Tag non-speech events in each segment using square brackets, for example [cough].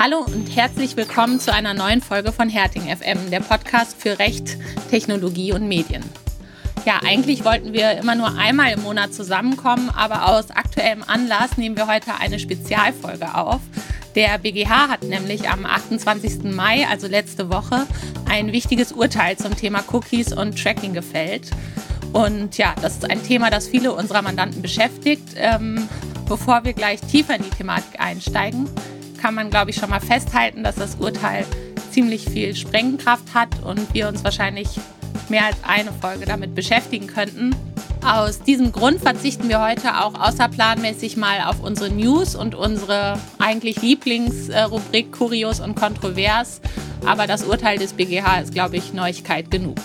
Hallo und herzlich willkommen zu einer neuen Folge von Herting FM, der Podcast für Recht, Technologie und Medien. Ja, eigentlich wollten wir immer nur einmal im Monat zusammenkommen, aber aus aktuellem Anlass nehmen wir heute eine Spezialfolge auf. Der BGH hat nämlich am 28. Mai, also letzte Woche, ein wichtiges Urteil zum Thema Cookies und Tracking gefällt. Und ja, das ist ein Thema, das viele unserer Mandanten beschäftigt. Ähm, bevor wir gleich tiefer in die Thematik einsteigen, kann man, glaube ich, schon mal festhalten, dass das Urteil ziemlich viel Sprengkraft hat und wir uns wahrscheinlich mehr als eine Folge damit beschäftigen könnten. Aus diesem Grund verzichten wir heute auch außerplanmäßig mal auf unsere News und unsere eigentlich Lieblingsrubrik Kurios und Kontrovers. Aber das Urteil des BGH ist, glaube ich, Neuigkeit genug.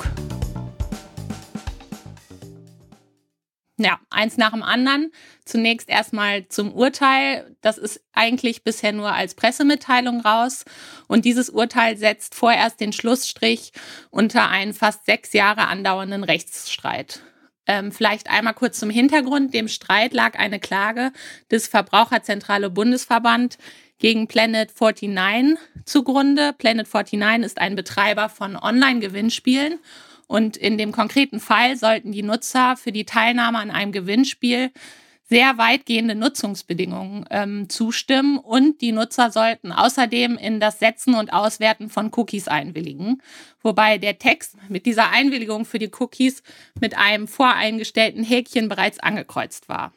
Ja, eins nach dem anderen. Zunächst erstmal zum Urteil. Das ist eigentlich bisher nur als Pressemitteilung raus. Und dieses Urteil setzt vorerst den Schlussstrich unter einen fast sechs Jahre andauernden Rechtsstreit. Ähm, vielleicht einmal kurz zum Hintergrund. Dem Streit lag eine Klage des Verbraucherzentrale Bundesverband gegen Planet 49 zugrunde. Planet 49 ist ein Betreiber von Online-Gewinnspielen und in dem konkreten Fall sollten die Nutzer für die Teilnahme an einem Gewinnspiel sehr weitgehende Nutzungsbedingungen ähm, zustimmen und die Nutzer sollten außerdem in das Setzen und Auswerten von Cookies einwilligen, wobei der Text mit dieser Einwilligung für die Cookies mit einem voreingestellten Häkchen bereits angekreuzt war.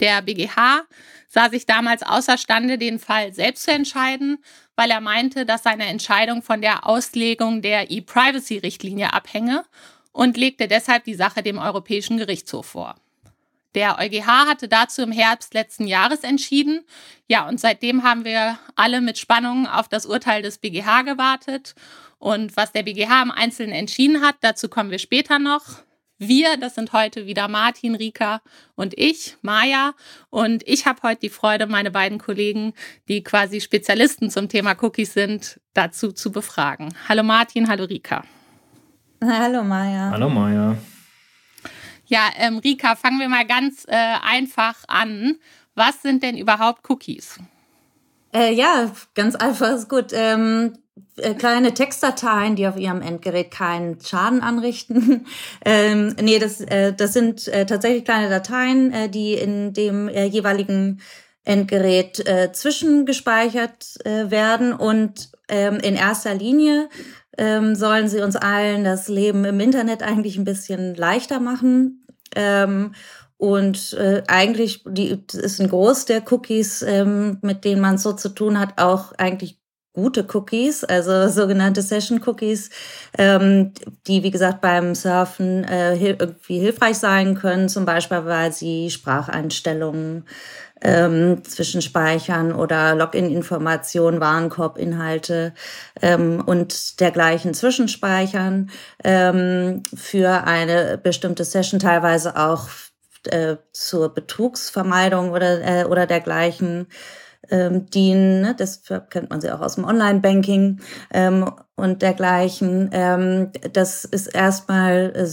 Der BGH sah sich damals außerstande, den Fall selbst zu entscheiden, weil er meinte, dass seine Entscheidung von der Auslegung der E-Privacy-Richtlinie abhänge und legte deshalb die Sache dem Europäischen Gerichtshof vor. Der EuGH hatte dazu im Herbst letzten Jahres entschieden. Ja, und seitdem haben wir alle mit Spannung auf das Urteil des BGH gewartet. Und was der BGH im Einzelnen entschieden hat, dazu kommen wir später noch. Wir, das sind heute wieder Martin, Rika und ich, Maja. Und ich habe heute die Freude, meine beiden Kollegen, die quasi Spezialisten zum Thema Cookies sind, dazu zu befragen. Hallo Martin, hallo Rika. Hallo Maja. Hallo Maja. Ja, ähm, Rika, fangen wir mal ganz äh, einfach an. Was sind denn überhaupt Cookies? Äh, ja, ganz einfach ist gut. Ähm, äh, kleine Textdateien, die auf Ihrem Endgerät keinen Schaden anrichten. [laughs] ähm, nee, das, äh, das sind äh, tatsächlich kleine Dateien, äh, die in dem äh, jeweiligen Endgerät zwischengespeichert werden und ähm, in erster Linie ähm, sollen sie uns allen das Leben im Internet eigentlich ein bisschen leichter machen. Ähm, und äh, eigentlich die, ist ein Groß der Cookies, ähm, mit denen man so zu tun hat, auch eigentlich gute Cookies, also [laughs] sogenannte Session Cookies, ähm, die wie gesagt beim Surfen äh, irgendwie hilfreich sein können, zum Beispiel weil sie Spracheinstellungen ähm, zwischenspeichern oder Login-Informationen, Warenkorbinhalte ähm, und dergleichen zwischenspeichern ähm, für eine bestimmte Session, teilweise auch äh, zur Betrugsvermeidung oder, äh, oder dergleichen ähm, dienen. Ne? Das kennt man sie auch aus dem Online-Banking ähm, und dergleichen. Ähm, das ist erstmal äh,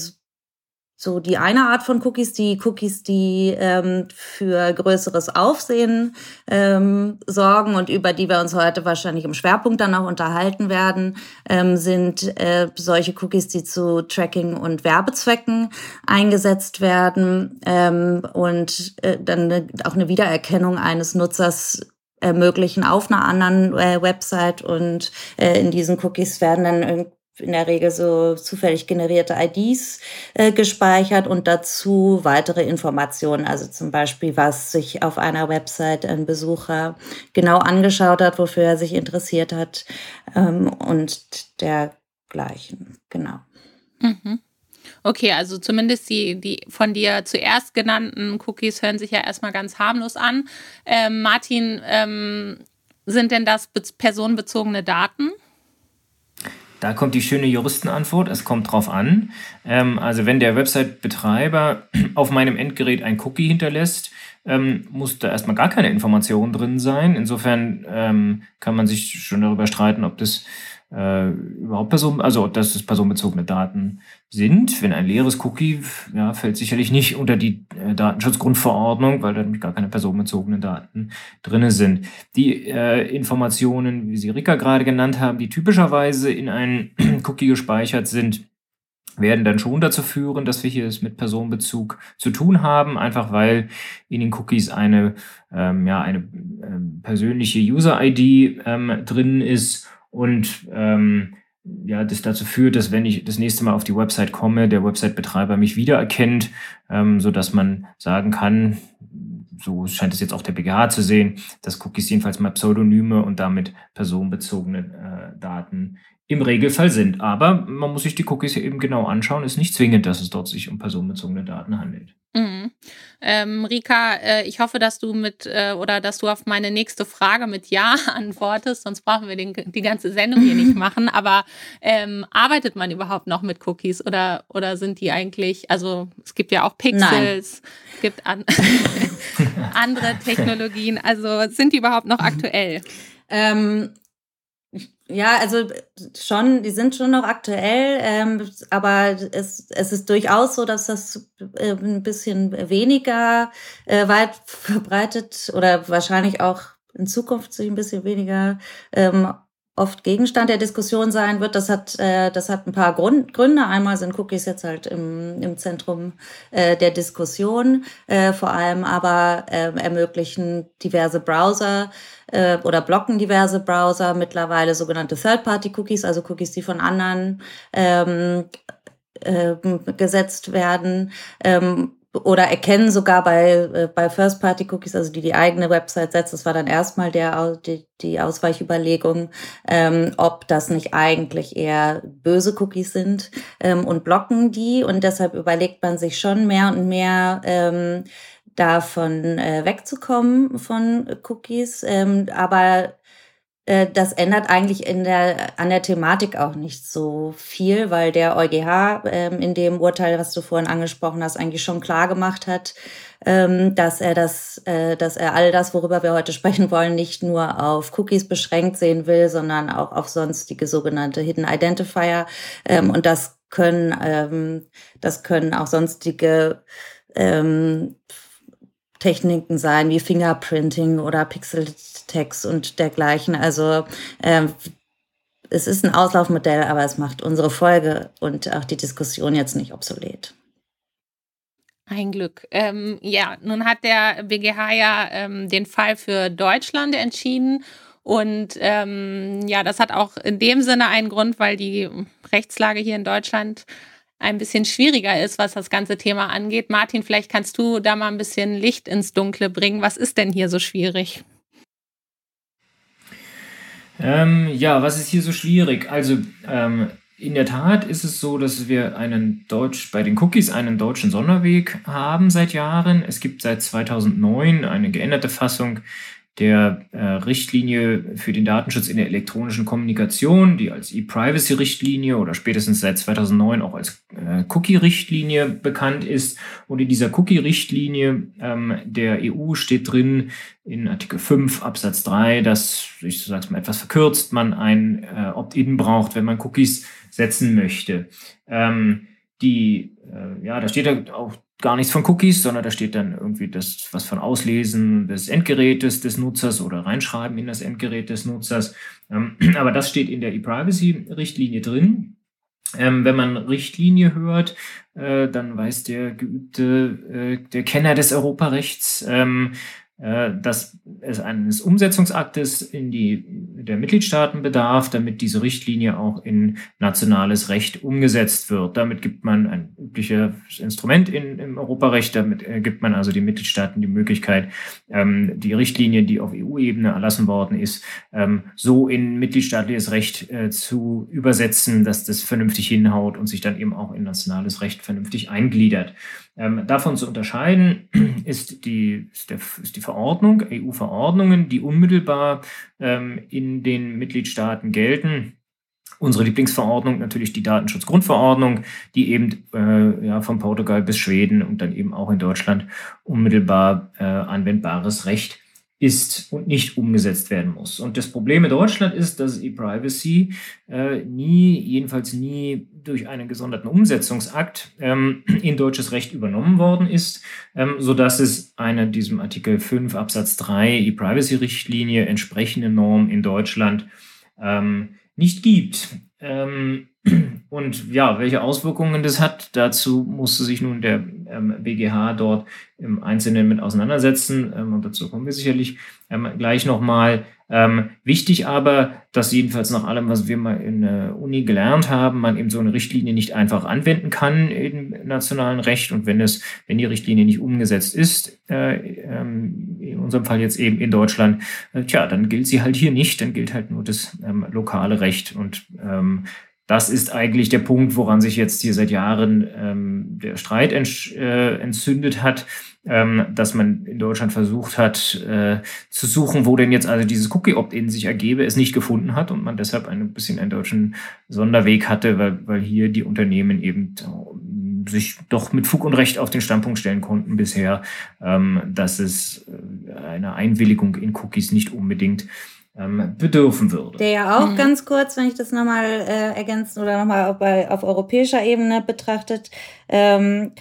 so die eine Art von Cookies, die Cookies, die ähm, für größeres Aufsehen ähm, sorgen und über die wir uns heute wahrscheinlich im Schwerpunkt dann auch unterhalten werden, ähm, sind äh, solche Cookies, die zu Tracking und Werbezwecken eingesetzt werden ähm, und äh, dann auch eine Wiedererkennung eines Nutzers ermöglichen auf einer anderen äh, Website und äh, in diesen Cookies werden dann in der Regel so zufällig generierte IDs äh, gespeichert und dazu weitere Informationen, also zum Beispiel, was sich auf einer Website ein Besucher genau angeschaut hat, wofür er sich interessiert hat ähm, und dergleichen. Genau. Mhm. Okay, also zumindest die, die von dir zuerst genannten Cookies hören sich ja erstmal ganz harmlos an. Ähm, Martin, ähm, sind denn das personenbezogene Daten? Da kommt die schöne Juristenantwort, es kommt drauf an. Ähm, also wenn der Website-Betreiber [clears throat] auf meinem Endgerät ein Cookie hinterlässt, ähm, muss da erstmal gar keine Information drin sein. Insofern ähm, kann man sich schon darüber streiten, ob das äh, überhaupt Person, also dass es personenbezogene Daten sind. Wenn ein leeres Cookie, ja, fällt sicherlich nicht unter die äh, Datenschutzgrundverordnung, weil da gar keine personenbezogenen Daten drinne sind. Die äh, Informationen, wie Sie Rika gerade genannt haben, die typischerweise in einen [clears throat] Cookie gespeichert sind, werden dann schon dazu führen, dass wir hier es mit Personenbezug zu tun haben, einfach weil in den Cookies eine, ähm, ja, eine ähm, persönliche User-ID ähm, drin ist und ähm, ja, das dazu führt, dass wenn ich das nächste Mal auf die Website komme, der Website-Betreiber mich wiedererkennt, ähm, so dass man sagen kann, so scheint es jetzt auch der BGH zu sehen, dass Cookies jedenfalls mal Pseudonyme und damit personenbezogene äh, Daten im Regelfall sind. Aber man muss sich die Cookies eben genau anschauen. Ist nicht zwingend, dass es dort sich um personenbezogene Daten handelt. Mhm. Ähm, Rika, äh, ich hoffe, dass du mit äh, oder dass du auf meine nächste Frage mit Ja [laughs] antwortest, sonst brauchen wir den, die ganze Sendung hier nicht [laughs] machen. Aber ähm, arbeitet man überhaupt noch mit Cookies oder, oder sind die eigentlich, also es gibt ja auch Pixels, es gibt an [laughs] andere Technologien, also sind die überhaupt noch aktuell? Ähm, ja, also schon, die sind schon noch aktuell, ähm, aber es, es ist durchaus so, dass das äh, ein bisschen weniger äh, weit verbreitet oder wahrscheinlich auch in Zukunft sich ein bisschen weniger ähm, oft Gegenstand der Diskussion sein wird. Das hat, äh, das hat ein paar Grund, Gründe. Einmal sind Cookies jetzt halt im, im Zentrum äh, der Diskussion, äh, vor allem aber äh, ermöglichen diverse Browser äh, oder blocken diverse Browser mittlerweile sogenannte Third-Party-Cookies, also Cookies, die von anderen ähm, äh, gesetzt werden. Ähm, oder erkennen sogar bei, äh, bei First-Party-Cookies, also die die eigene Website setzt, das war dann erstmal der, die, die Ausweichüberlegung, ähm, ob das nicht eigentlich eher böse Cookies sind ähm, und blocken die. Und deshalb überlegt man sich schon mehr und mehr, ähm, davon äh, wegzukommen von Cookies. Ähm, aber das ändert eigentlich in der, an der Thematik auch nicht so viel, weil der EuGH ähm, in dem Urteil, was du vorhin angesprochen hast, eigentlich schon klar gemacht hat, ähm, dass er das, äh, dass er all das, worüber wir heute sprechen wollen, nicht nur auf Cookies beschränkt sehen will, sondern auch auf sonstige sogenannte Hidden Identifier. Ähm, und das können, ähm, das können auch sonstige ähm, Techniken sein wie Fingerprinting oder Pixel-Text und dergleichen. Also ähm, es ist ein Auslaufmodell, aber es macht unsere Folge und auch die Diskussion jetzt nicht obsolet. Ein Glück. Ähm, ja, nun hat der BGH ja ähm, den Fall für Deutschland entschieden. Und ähm, ja, das hat auch in dem Sinne einen Grund, weil die Rechtslage hier in Deutschland ein bisschen schwieriger ist, was das ganze Thema angeht. Martin, vielleicht kannst du da mal ein bisschen Licht ins Dunkle bringen. Was ist denn hier so schwierig? Ähm, ja, was ist hier so schwierig? Also ähm, in der Tat ist es so, dass wir einen Deutsch, bei den Cookies einen deutschen Sonderweg haben seit Jahren. Es gibt seit 2009 eine geänderte Fassung der äh, Richtlinie für den Datenschutz in der elektronischen Kommunikation, die als E-Privacy-Richtlinie oder spätestens seit 2009 auch als äh, Cookie-Richtlinie bekannt ist. Und in dieser Cookie-Richtlinie ähm, der EU steht drin in Artikel 5 Absatz 3, dass, ich sage es mal etwas verkürzt, man ein äh, Opt-in braucht, wenn man Cookies setzen möchte. Ähm, die, äh, ja, da steht auch gar nichts von Cookies, sondern da steht dann irgendwie das, was von Auslesen des Endgerätes des Nutzers oder reinschreiben in das Endgerät des Nutzers. Ähm, [clears throat] aber das steht in der E-Privacy-Richtlinie drin. Ähm, wenn man Richtlinie hört, äh, dann weiß der geübte, äh, der Kenner des Europarechts, ähm, äh, dass es eines Umsetzungsaktes in die der Mitgliedstaaten bedarf, damit diese Richtlinie auch in nationales Recht umgesetzt wird. Damit gibt man ein übliches Instrument in, im Europarecht, damit äh, gibt man also den Mitgliedstaaten die Möglichkeit, ähm, die Richtlinie, die auf EU-Ebene erlassen worden ist, ähm, so in mitgliedstaatliches Recht äh, zu übersetzen, dass das vernünftig hinhaut und sich dann eben auch in nationales Recht vernünftig eingliedert. Ähm, davon zu unterscheiden [clears throat] ist die, ist, der, ist die Verordnung, EU-Verordnungen, die unmittelbar ähm, in den Mitgliedstaaten gelten. Unsere Lieblingsverordnung natürlich die Datenschutzgrundverordnung, die eben äh, ja, von Portugal bis Schweden und dann eben auch in Deutschland unmittelbar äh, anwendbares Recht ist und nicht umgesetzt werden muss. Und das Problem in Deutschland ist, dass E-Privacy äh, nie, jedenfalls nie durch einen gesonderten Umsetzungsakt ähm, in deutsches Recht übernommen worden ist, ähm, sodass es eine diesem Artikel 5 Absatz 3 E-Privacy-Richtlinie entsprechende Norm in Deutschland ähm, nicht gibt. Ähm, und ja, welche Auswirkungen das hat, dazu musste sich nun der ähm, BGH dort im Einzelnen mit auseinandersetzen. Ähm, und dazu kommen wir sicherlich ähm, gleich nochmal. Ähm, wichtig aber, dass jedenfalls nach allem, was wir mal in der Uni gelernt haben, man eben so eine Richtlinie nicht einfach anwenden kann im nationalen Recht. Und wenn es, wenn die Richtlinie nicht umgesetzt ist, äh, ähm, in unserem Fall jetzt eben in Deutschland, äh, tja, dann gilt sie halt hier nicht, dann gilt halt nur das ähm, lokale Recht. Und ähm, das ist eigentlich der Punkt, woran sich jetzt hier seit Jahren ähm, der Streit äh, entzündet hat, ähm, dass man in Deutschland versucht hat äh, zu suchen, wo denn jetzt also dieses Cookie-Opt-in sich ergebe, es nicht gefunden hat und man deshalb ein bisschen einen deutschen Sonderweg hatte, weil, weil hier die Unternehmen eben äh, sich doch mit Fug und Recht auf den Standpunkt stellen konnten bisher, ähm, dass es äh, eine Einwilligung in Cookies nicht unbedingt ähm, bedürfen würde. Der ja auch mhm. ganz kurz, wenn ich das nochmal äh, ergänzen oder nochmal auf, auf europäischer Ebene betrachtet, ähm,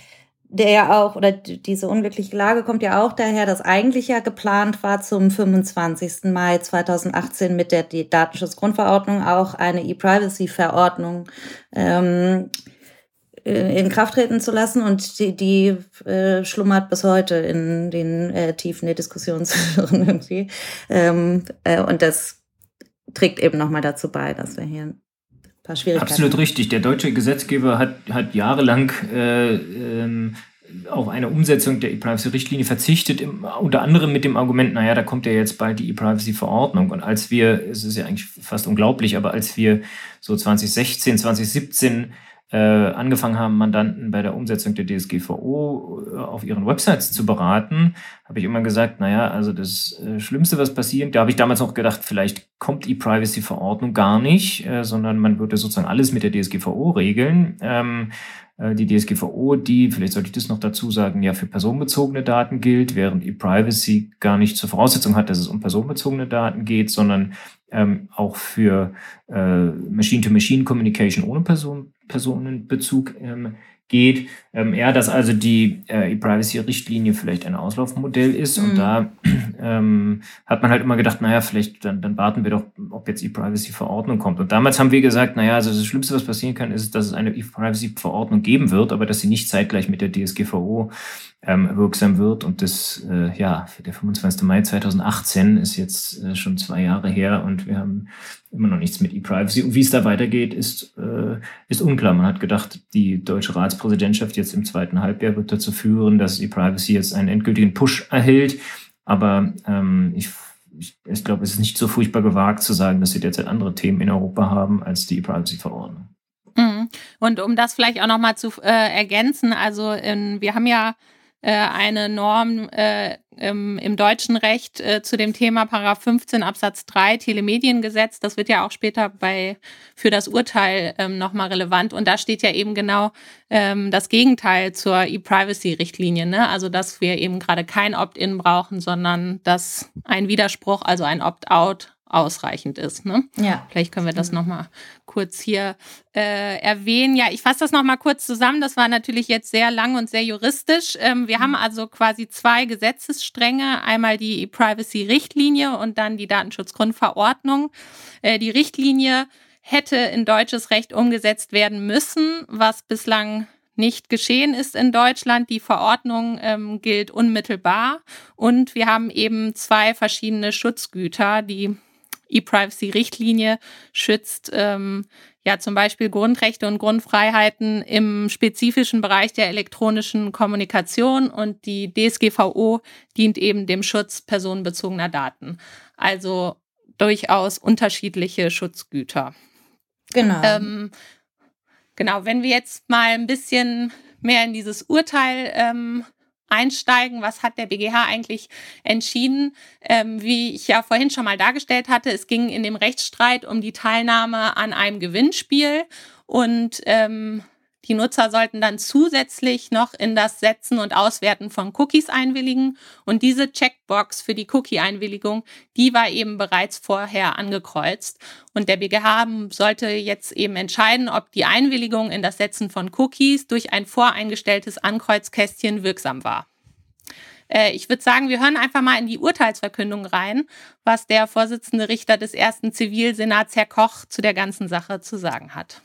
der ja auch, oder diese unglückliche Lage kommt ja auch daher, dass eigentlich ja geplant war, zum 25. Mai 2018 mit der Datenschutzgrundverordnung auch eine E-Privacy-Verordnung ähm, äh, in Kraft treten zu lassen und die, die äh, schlummert bis heute in den äh, Tiefen der Diskussionsführen [laughs] irgendwie. Ähm, äh, und das trägt eben nochmal dazu bei, dass wir hier ein paar Schwierigkeiten Absolut haben. richtig. Der deutsche Gesetzgeber hat, hat jahrelang äh, ähm, auf eine Umsetzung der E-Privacy-Richtlinie verzichtet, im, unter anderem mit dem Argument, naja, da kommt ja jetzt bald die E-Privacy-Verordnung. Und als wir, es ist ja eigentlich fast unglaublich, aber als wir so 2016, 2017 äh, angefangen haben, Mandanten bei der Umsetzung der DSGVO äh, auf ihren Websites zu beraten, habe ich immer gesagt, naja, also das äh, Schlimmste, was passiert, da habe ich damals noch gedacht, vielleicht kommt E-Privacy-Verordnung gar nicht, äh, sondern man würde sozusagen alles mit der DSGVO regeln. Äh, die DSGVO, die, vielleicht sollte ich das noch dazu sagen, ja für personenbezogene Daten gilt, während E-Privacy gar nicht zur Voraussetzung hat, dass es um personenbezogene Daten geht, sondern ähm, auch für äh, Machine-to-Machine-Communication ohne Person, Personenbezug ähm, geht. Ähm, eher, dass also die äh, E-Privacy-Richtlinie vielleicht ein Auslaufmodell ist. Mhm. Und da [clears throat] ähm, hat man halt immer gedacht, naja, vielleicht dann, dann warten wir doch, ob jetzt E-Privacy-Verordnung kommt. Und damals haben wir gesagt, naja, also das Schlimmste, was passieren kann, ist, dass es eine E-Privacy-Verordnung geben wird, aber dass sie nicht zeitgleich mit der DSGVO ähm, wirksam wird. Und das, äh, ja, der 25. Mai 2018 ist jetzt äh, schon zwei Jahre her und wir haben immer noch nichts mit E-Privacy. Und wie es da weitergeht, ist, äh, ist unklar. Man hat gedacht, die deutsche Ratspräsidentschaft jetzt im zweiten Halbjahr wird dazu führen, dass E-Privacy jetzt einen endgültigen Push erhält. Aber ähm, ich, ich, ich glaube, es ist nicht so furchtbar gewagt zu sagen, dass wir derzeit andere Themen in Europa haben als die E-Privacy-Verordnung. Mhm. Und um das vielleicht auch nochmal zu äh, ergänzen, also in, wir haben ja äh, eine Norm äh, im, im, deutschen Recht äh, zu dem Thema Paragraph 15 Absatz 3 Telemediengesetz. Das wird ja auch später bei für das Urteil ähm, nochmal relevant. Und da steht ja eben genau ähm, das Gegenteil zur E-Privacy-Richtlinie. Ne? Also dass wir eben gerade kein Opt-in brauchen, sondern dass ein Widerspruch, also ein Opt-out ausreichend ist. Ne? Ja. Vielleicht können wir das nochmal kurz hier äh, erwähnen. Ja, ich fasse das nochmal kurz zusammen. Das war natürlich jetzt sehr lang und sehr juristisch. Ähm, wir haben also quasi zwei Gesetzesstränge. Einmal die Privacy-Richtlinie und dann die Datenschutzgrundverordnung. Äh, die Richtlinie hätte in deutsches Recht umgesetzt werden müssen, was bislang nicht geschehen ist in Deutschland. Die Verordnung ähm, gilt unmittelbar und wir haben eben zwei verschiedene Schutzgüter, die E-Privacy-Richtlinie schützt ähm, ja zum Beispiel Grundrechte und Grundfreiheiten im spezifischen Bereich der elektronischen Kommunikation und die DSGVO dient eben dem Schutz personenbezogener Daten. Also durchaus unterschiedliche Schutzgüter. Genau. Ähm, genau, wenn wir jetzt mal ein bisschen mehr in dieses Urteil ähm, einsteigen. Was hat der BGH eigentlich entschieden? Ähm, wie ich ja vorhin schon mal dargestellt hatte, es ging in dem Rechtsstreit um die Teilnahme an einem Gewinnspiel und ähm, Die Nutzer sollten dann zusätzlich noch in das Setzen und Auswerten von Cookies einwilligen. Und diese Checkbox für die Cookie-Einwilligung, die war eben bereits vorher angekreuzt. Und der BGH sollte jetzt eben entscheiden, ob die Einwilligung in das Setzen von Cookies durch ein voreingestelltes Ankreuzkästchen wirksam war. Äh, ich würde sagen, wir hören einfach mal in die Urteilsverkündung rein, was der Vorsitzende Richter des ersten Zivilsenats, Herr Koch, zu der ganzen Sache zu sagen hat.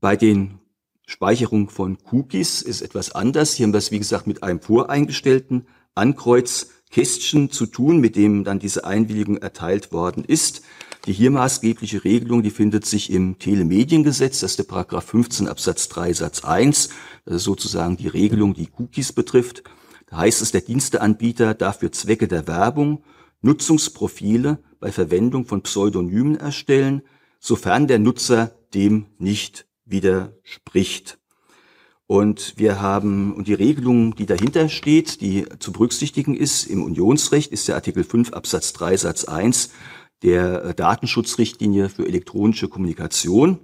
Bei den Speicherung von Cookies ist etwas anders. Hier haben wir es, wie gesagt, mit einem voreingestellten Ankreuzkästchen zu tun, mit dem dann diese Einwilligung erteilt worden ist. Die hier maßgebliche Regelung, die findet sich im Telemediengesetz, das ist der Paragraph 15 Absatz 3 Satz 1. Das ist sozusagen die Regelung, die Cookies betrifft. Da heißt es, der Diensteanbieter darf für Zwecke der Werbung Nutzungsprofile bei Verwendung von Pseudonymen erstellen, sofern der Nutzer dem nicht widerspricht. Und wir haben, und die Regelung, die dahinter steht, die zu berücksichtigen ist im Unionsrecht, ist der Artikel 5 Absatz 3 Satz 1 der äh, Datenschutzrichtlinie für elektronische Kommunikation.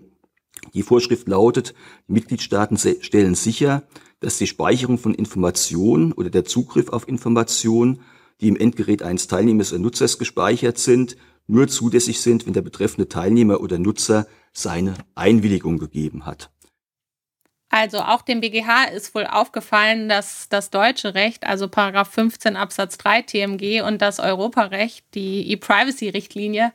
Die Vorschrift lautet, Mitgliedstaaten stellen sicher, dass die Speicherung von Informationen oder der Zugriff auf Informationen, die im Endgerät eines Teilnehmers oder Nutzers gespeichert sind, nur zulässig sind, wenn der betreffende Teilnehmer oder Nutzer seine Einwilligung gegeben hat. Also auch dem BGH ist wohl aufgefallen, dass das deutsche Recht, also Paragraph 15 Absatz 3 TMG und das Europarecht, die E-Privacy-Richtlinie,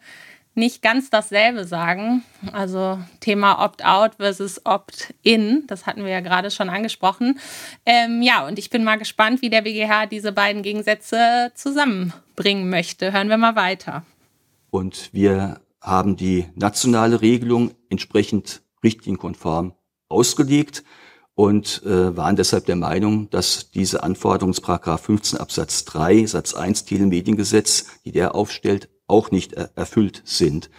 nicht ganz dasselbe sagen. Also Thema Opt-out versus Opt-in, das hatten wir ja gerade schon angesprochen. Ähm, ja, und ich bin mal gespannt, wie der BGH diese beiden Gegensätze zusammenbringen möchte. Hören wir mal weiter. Und wir haben die nationale Regelung entsprechend richtlinienkonform ausgelegt und äh, waren deshalb der Meinung, dass diese Anforderungsparagraph 15 Absatz 3 Satz 1 Telemediengesetz, die der aufstellt, auch nicht er erfüllt sind.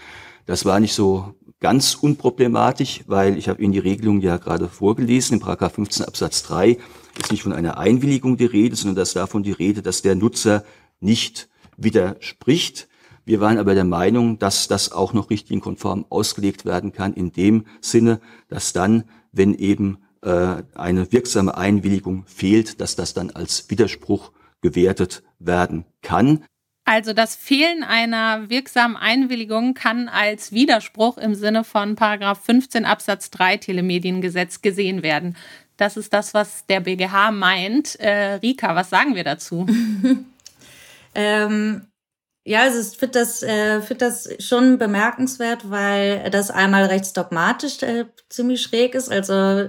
Das war nicht so ganz unproblematisch, weil ich habe Ihnen die Regelung ja gerade vorgelesen. Im Paragraph 15 Absatz 3 ist nicht von einer Einwilligung die Rede, sondern dass davon die Rede, dass der Nutzer nicht widerspricht. Wir waren aber der Meinung, dass das auch noch richtlinienkonform ausgelegt werden kann, in dem Sinne, dass dann, wenn eben äh, eine wirksame Einwilligung fehlt, dass das dann als Widerspruch gewertet werden kann. Also das Fehlen einer wirksamen Einwilligung kann als Widerspruch im Sinne von Paragraph 15 Absatz 3 Telemediengesetz gesehen werden. Das ist das, was der BGH meint. Äh, Rika, was sagen wir dazu? [laughs] ähm, ja, also ich finde das, äh, find das schon bemerkenswert, weil das einmal rechtsdogmatisch äh, ziemlich schräg ist. Also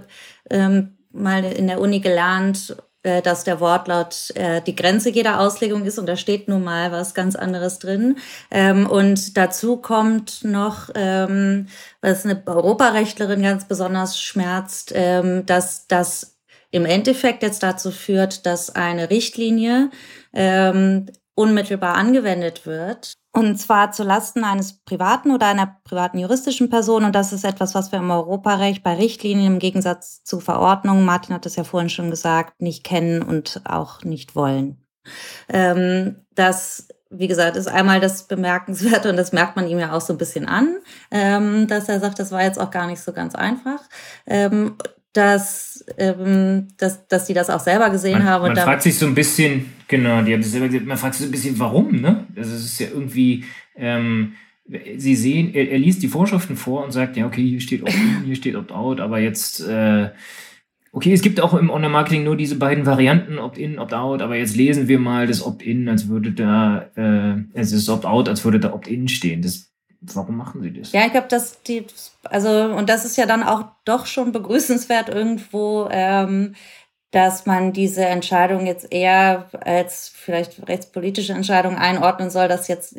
ähm, mal in der Uni gelernt, äh, dass der Wortlaut äh, die Grenze jeder Auslegung ist und da steht nun mal was ganz anderes drin. Ähm, und dazu kommt noch, ähm, was eine Europarechtlerin ganz besonders schmerzt, ähm, dass das im Endeffekt jetzt dazu führt, dass eine Richtlinie ähm, unmittelbar angewendet wird. Und zwar zu Lasten eines privaten oder einer privaten juristischen Person. Und das ist etwas, was wir im Europarecht bei Richtlinien im Gegensatz zu Verordnungen, Martin hat es ja vorhin schon gesagt, nicht kennen und auch nicht wollen. Ähm, das wie gesagt, ist einmal das Bemerkenswerte und das merkt man ihm ja auch so ein bisschen an, ähm, dass er sagt, das war jetzt auch gar nicht so ganz einfach. Ähm, dass, ähm, dass, dass die das auch selber gesehen man, haben. Man fragt sich so ein bisschen, genau, die haben das selber gesagt, man fragt sich so ein bisschen, warum, ne? Also es ist ja irgendwie, ähm, sie sehen, er, er, liest die Vorschriften vor und sagt, ja, okay, hier steht Opt-in, hier steht Opt-out, aber jetzt, äh, okay, es gibt auch im Online-Marketing nur diese beiden Varianten, Opt-in, Opt-out, aber jetzt lesen wir mal das Opt-in, als würde da, äh, es ist Opt-out, als würde da Opt-in stehen. Das Warum machen sie das? Ja, ich glaube, dass die, also, und das ist ja dann auch doch schon begrüßenswert irgendwo, ähm, dass man diese Entscheidung jetzt eher als vielleicht rechtspolitische Entscheidung einordnen soll, dass jetzt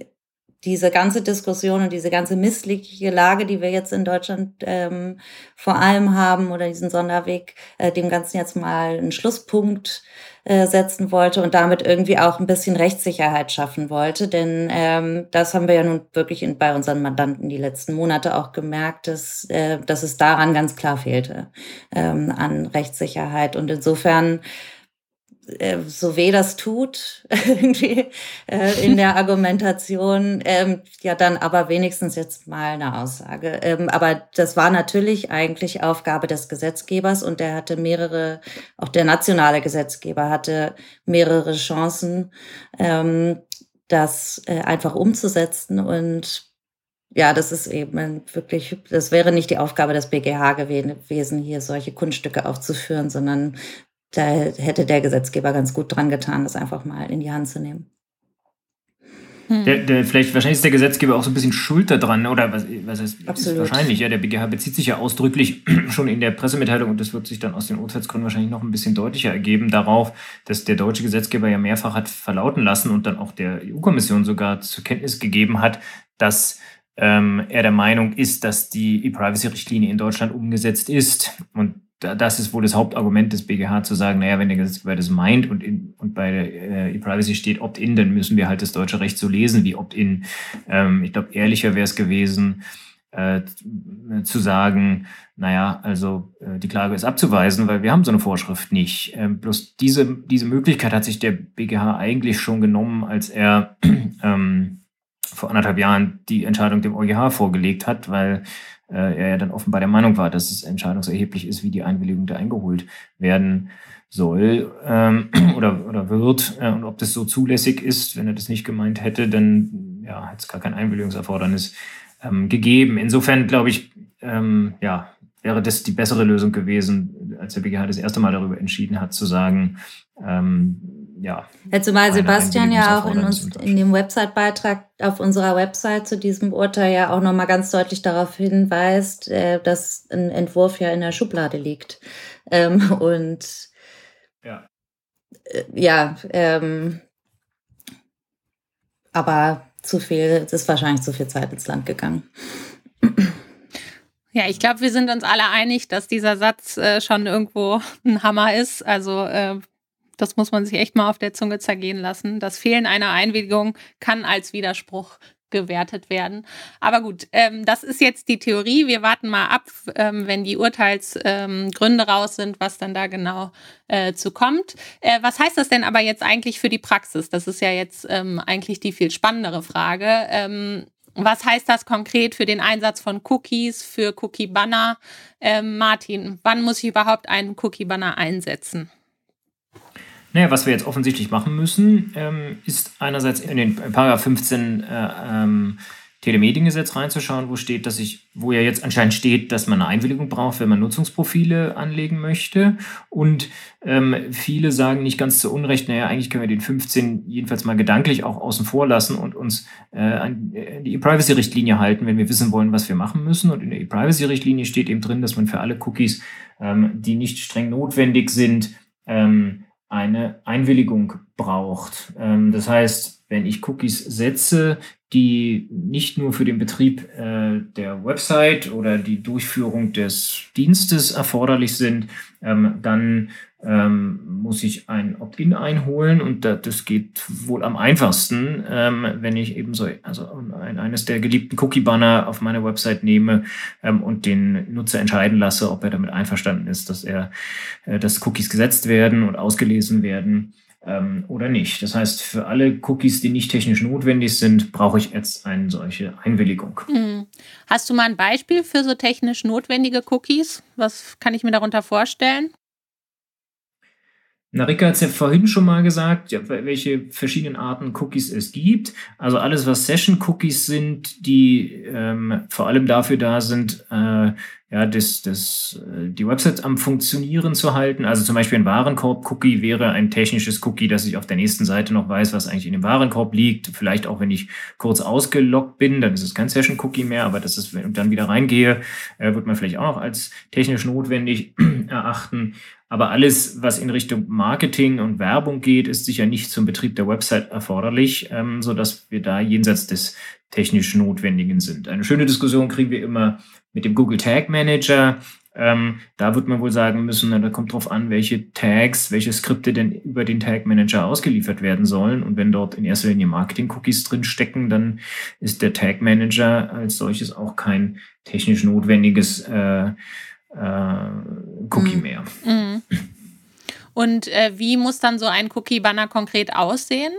diese ganze Diskussion und diese ganze missliche Lage, die wir jetzt in Deutschland ähm, vor allem haben, oder diesen Sonderweg, äh, dem Ganzen jetzt mal einen Schlusspunkt äh, setzen wollte und damit irgendwie auch ein bisschen Rechtssicherheit schaffen wollte. Denn ähm, das haben wir ja nun wirklich in, bei unseren Mandanten die letzten Monate auch gemerkt, dass, äh, dass es daran ganz klar fehlte ähm, an Rechtssicherheit. Und insofern äh, so weh das tut, [laughs] irgendwie äh, in der Argumentation, ähm, ja dann aber wenigstens jetzt mal eine Aussage. Ähm, aber das war natürlich eigentlich Aufgabe des Gesetzgebers und der hatte mehrere, auch der nationale Gesetzgeber hatte mehrere Chancen, ähm, das äh, einfach umzusetzen und ja, das ist eben wirklich, das wäre nicht die Aufgabe des BGH gewesen, hier solche Kunststücke aufzuführen, sondern da hätte der Gesetzgeber ganz gut dran getan, das einfach mal in die Hand zu nehmen. Hm. Der, der, vielleicht, wahrscheinlich ist der Gesetzgeber auch so ein bisschen schuld daran, oder was, was heißt, Absolut. Ist wahrscheinlich, ja, der BGH bezieht sich ja ausdrücklich [clears throat] schon in der Pressemitteilung, und das wird sich dann aus den Urteilsgründen wahrscheinlich noch ein bisschen deutlicher ergeben, darauf, dass der deutsche Gesetzgeber ja mehrfach hat verlauten lassen und dann auch der EU-Kommission sogar zur Kenntnis gegeben hat, dass ähm, er der Meinung ist, dass die E-Privacy-Richtlinie in Deutschland umgesetzt ist. Und das ist wohl das Hauptargument des BGH zu sagen, naja, wenn der Gesetzgeber das meint und, in, und bei der äh, E-Privacy steht Opt-in, dann müssen wir halt das deutsche Recht so lesen wie Opt-in. Ähm, ich glaube, ehrlicher wäre es gewesen, äh, zu sagen, naja, also äh, die Klage ist abzuweisen, weil wir haben so eine Vorschrift nicht. Ähm, bloß diese, diese Möglichkeit hat sich der BGH eigentlich schon genommen, als er [clears throat] ähm, vor anderthalb Jahren die Entscheidung dem EuGH vorgelegt hat, weil äh, er ja dann offenbar der Meinung war, dass es entscheidungserheblich ist, wie die Einwilligung da eingeholt werden soll ähm, [clears throat] oder, oder wird äh, und ob das so zulässig ist. Wenn er das nicht gemeint hätte, dann ja, hätte es gar kein Einwilligungserfordernis ähm, gegeben. Insofern glaube ich, ähm, ja, wäre das die bessere Lösung gewesen, als der BGH das erste Mal darüber entschieden hat, zu sagen, ähm, ja. ja zumal Sebastian ja auch in, uns, in dem Website-Beitrag auf unserer Website zu diesem Urteil ja auch nochmal ganz deutlich darauf hinweist, äh, dass ein Entwurf ja in der Schublade liegt. Ähm, [laughs] und ja, äh, ja ähm, aber zu viel, es ist wahrscheinlich zu viel Zeit ins Land gegangen. Ja, ich glaube, wir sind uns alle einig, dass dieser Satz äh, schon irgendwo ein Hammer ist. Also äh, das muss man sich echt mal auf der Zunge zergehen lassen. Das Fehlen einer Einwilligung kann als Widerspruch gewertet werden. Aber gut, ähm, das ist jetzt die Theorie. Wir warten mal ab, ähm, wenn die Urteilsgründe ähm, raus sind, was dann da genau äh, zu kommt. Äh, was heißt das denn aber jetzt eigentlich für die Praxis? Das ist ja jetzt ähm, eigentlich die viel spannendere Frage. Ähm, was heißt das konkret für den Einsatz von Cookies, für Cookie-Banner? Ähm, Martin, wann muss ich überhaupt einen Cookie-Banner einsetzen? Naja, was wir jetzt offensichtlich machen müssen, ähm, ist einerseits in den Paragraph 15 äh, ähm, Telemediengesetz reinzuschauen, wo steht, dass ich, wo ja jetzt anscheinend steht, dass man eine Einwilligung braucht, wenn man Nutzungsprofile anlegen möchte. Und ähm, viele sagen nicht ganz zu Unrecht, naja, eigentlich können wir den 15 jedenfalls mal gedanklich auch außen vor lassen und uns äh, an die E-Privacy-Richtlinie halten, wenn wir wissen wollen, was wir machen müssen. Und in der E-Privacy-Richtlinie steht eben drin, dass man für alle Cookies, ähm, die nicht streng notwendig sind, ähm, eine Einwilligung braucht. Ähm, das heißt, wenn ich Cookies setze, die nicht nur für den Betrieb äh, der Website oder die Durchführung des Dienstes erforderlich sind, ähm, dann ähm, muss ich ein Opt-in einholen und das geht wohl am einfachsten, ähm, wenn ich eben so also ein, eines der geliebten Cookie-Banner auf meine Website nehme ähm, und den Nutzer entscheiden lasse, ob er damit einverstanden ist, dass er, äh, dass Cookies gesetzt werden und ausgelesen werden ähm, oder nicht. Das heißt, für alle Cookies, die nicht technisch notwendig sind, brauche ich jetzt eine solche Einwilligung. Hm. Hast du mal ein Beispiel für so technisch notwendige Cookies? Was kann ich mir darunter vorstellen? Narika hat es ja vorhin schon mal gesagt, ja, welche verschiedenen Arten Cookies es gibt. Also alles, was Session-Cookies sind, die ähm, vor allem dafür da sind, äh, ja, das, das, äh, die Website am Funktionieren zu halten. Also zum Beispiel ein Warenkorb-Cookie wäre ein technisches Cookie, dass ich auf der nächsten Seite noch weiß, was eigentlich in dem Warenkorb liegt. Vielleicht auch, wenn ich kurz ausgeloggt bin, dann ist es kein Session-Cookie mehr, aber das ist, wenn ich dann wieder reingehe, äh, wird man vielleicht auch noch als technisch notwendig [clears throat] erachten. Aber alles, was in Richtung Marketing und Werbung geht, ist sicher nicht zum Betrieb der Website erforderlich, ähm, so dass wir da jenseits des technisch Notwendigen sind. Eine schöne Diskussion kriegen wir immer mit dem Google Tag Manager. Ähm, da wird man wohl sagen müssen, na, da kommt drauf an, welche Tags, welche Skripte denn über den Tag Manager ausgeliefert werden sollen. Und wenn dort in erster Linie Marketing-Cookies drin stecken, dann ist der Tag Manager als solches auch kein technisch notwendiges äh, äh, Cookie mhm. mehr. Mhm. Und äh, wie muss dann so ein Cookie-Banner konkret aussehen?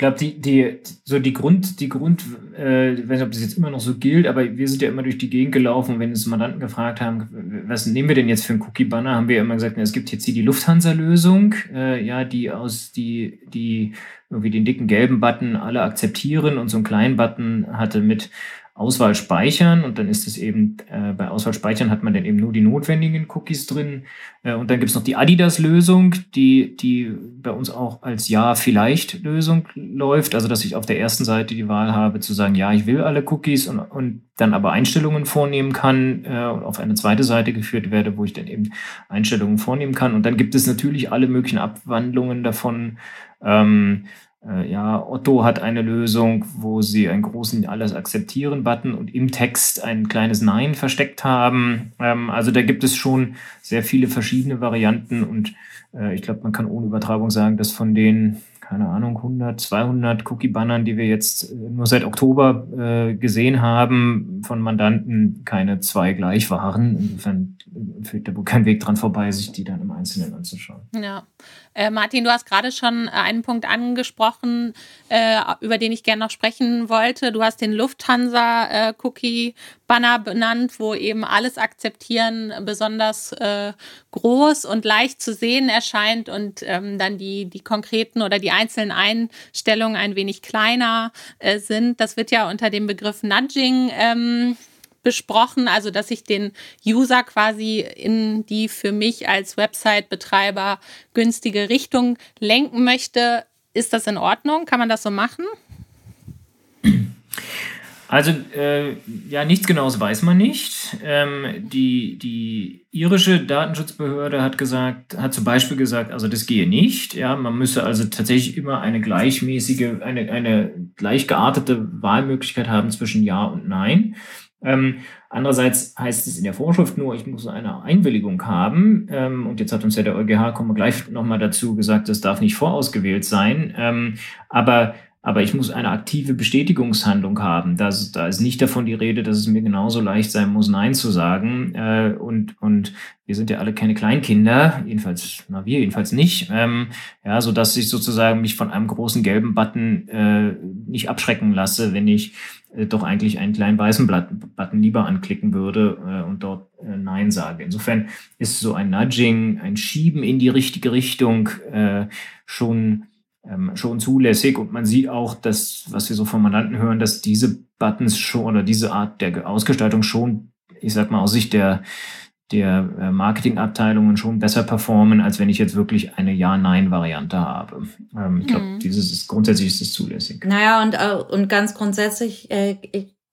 Ich glaube, die, die, so die Grund, die Grund, äh, ich weiß nicht, ob das jetzt immer noch so gilt, aber wir sind ja immer durch die Gegend gelaufen, wenn uns Mandanten gefragt haben, was nehmen wir denn jetzt für einen Cookie-Banner, haben wir immer gesagt, na, es gibt jetzt hier die Lufthansa-Lösung, äh, ja, die aus, die, die irgendwie den dicken gelben Button alle akzeptieren und so einen kleinen Button hatte mit Auswahl speichern und dann ist es eben, äh, bei Auswahl speichern hat man dann eben nur die notwendigen Cookies drin. Äh, und dann gibt's noch die Adidas-Lösung, die, die bei uns auch als Ja vielleicht Lösung läuft. Also dass ich auf der ersten Seite die Wahl habe zu sagen, ja, ich will alle Cookies und, und dann aber Einstellungen vornehmen kann äh, und auf eine zweite Seite geführt werde, wo ich dann eben Einstellungen vornehmen kann. Und dann gibt es natürlich alle möglichen Abwandlungen davon. Ähm, äh, ja, Otto hat eine Lösung, wo sie einen großen Alles akzeptieren Button und im Text ein kleines Nein versteckt haben. Ähm, also da gibt es schon sehr viele verschiedene Varianten und äh, ich glaube, man kann ohne Übertragung sagen, dass von den keine Ahnung, 100, 200 Cookie-Bannern, die wir jetzt äh, nur seit Oktober äh, gesehen haben, von Mandanten keine zwei gleich waren. Insofern führt da wohl kein Weg dran vorbei, sich die dann im Einzelnen anzuschauen. Ja. Äh, Martin, du hast gerade schon einen Punkt angesprochen, äh, über den ich gerne noch sprechen wollte. Du hast den Lufthansa-Cookie-Banner äh, benannt, wo eben alles akzeptieren besonders äh, groß und leicht zu sehen erscheint und ähm, dann die, die konkreten oder die einzelnen Einstellungen ein wenig kleiner äh, sind. Das wird ja unter dem Begriff Nudging ähm, besprochen, also dass ich den User quasi in die für mich als Website-Betreiber günstige Richtung lenken möchte. Ist das in Ordnung? Kann man das so machen? Also äh, ja, nichts Genaues weiß man nicht. Ähm, die, die irische Datenschutzbehörde hat gesagt, hat zum Beispiel gesagt, also das gehe nicht. Ja, man müsse also tatsächlich immer eine gleichmäßige, eine, eine gleich Wahlmöglichkeit haben zwischen Ja und Nein. Ähm, andererseits heißt es in der Vorschrift nur, ich muss eine Einwilligung haben. Ähm, und jetzt hat uns ja der EuGH, kommen wir gleich nochmal dazu, gesagt, das darf nicht vorausgewählt sein. Ähm, aber aber ich muss eine aktive Bestätigungshandlung haben. Das, da ist nicht davon die Rede, dass es mir genauso leicht sein muss, Nein zu sagen. Äh, und, und wir sind ja alle keine Kleinkinder, jedenfalls, na wir jedenfalls nicht. Ähm, ja, so dass ich sozusagen mich von einem großen gelben Button äh, nicht abschrecken lasse, wenn ich doch eigentlich einen kleinen weißen Button lieber anklicken würde äh, und dort äh, Nein sage. Insofern ist so ein Nudging, ein Schieben in die richtige Richtung äh, schon ähm, schon zulässig. Und man sieht auch, dass, was wir so von Mandanten hören, dass diese Buttons schon oder diese Art der Ausgestaltung schon, ich sag mal, aus Sicht der, der äh, Marketingabteilungen schon besser performen, als wenn ich jetzt wirklich eine Ja-Nein-Variante habe. Ähm, ich glaube, mhm. dieses ist grundsätzlich ist es zulässig. Naja, und, äh, und ganz grundsätzlich äh,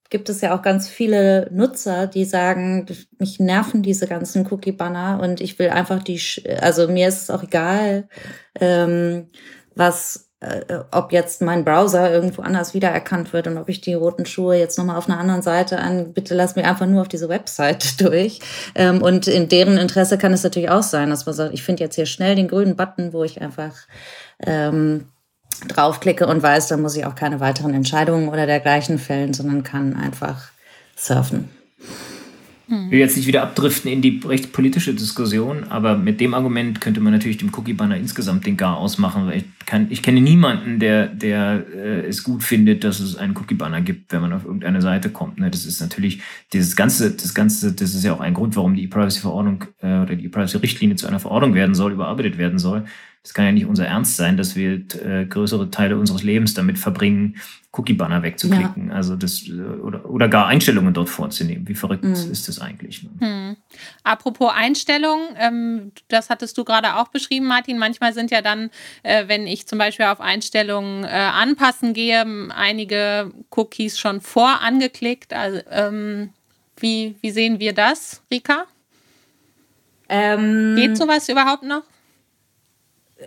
gibt es ja auch ganz viele Nutzer, die sagen, mich nerven diese ganzen Cookie-Banner und ich will einfach die, also mir ist es auch egal, ähm, was, äh, ob jetzt mein Browser irgendwo anders wiedererkannt wird und ob ich die roten Schuhe jetzt nochmal auf einer anderen Seite an, bitte lass mich einfach nur auf diese Website [laughs] durch. Ähm, und in deren Interesse kann es natürlich auch sein, dass man sagt, ich finde jetzt hier schnell den grünen Button, wo ich einfach ähm, draufklicke und weiß, dann muss ich auch keine weiteren Entscheidungen oder dergleichen fällen, sondern kann einfach surfen. Ich will jetzt nicht wieder abdriften in die rechtspolitische Diskussion, aber mit dem Argument könnte man natürlich dem Cookie-Banner insgesamt den Gar ausmachen, weil ich, kann, ich kenne niemanden, der, der äh, es gut findet, dass es einen Cookie-Banner gibt, wenn man auf irgendeine Seite kommt. Ne? Das ist natürlich dieses ganze, das ganze, das ist ja auch ein Grund, warum die E-Privacy-Verordnung äh, oder die E-Privacy-Richtlinie zu einer Verordnung werden soll, überarbeitet werden soll. Es kann ja nicht unser Ernst sein, dass wir äh, größere Teile unseres Lebens damit verbringen, Cookie-Banner wegzuklicken. Ja. Also das äh, oder, oder gar Einstellungen dort vorzunehmen. Wie verrückt mhm. ist das eigentlich? Ne? Mhm. Apropos Einstellungen, ähm, das hattest du gerade auch beschrieben, Martin. Manchmal sind ja dann, äh, wenn ich zum Beispiel auf Einstellungen äh, anpassen gehe, einige Cookies schon vorangeklickt. Also, ähm, wie, wie sehen wir das, Rika? Ähm, Geht sowas überhaupt noch?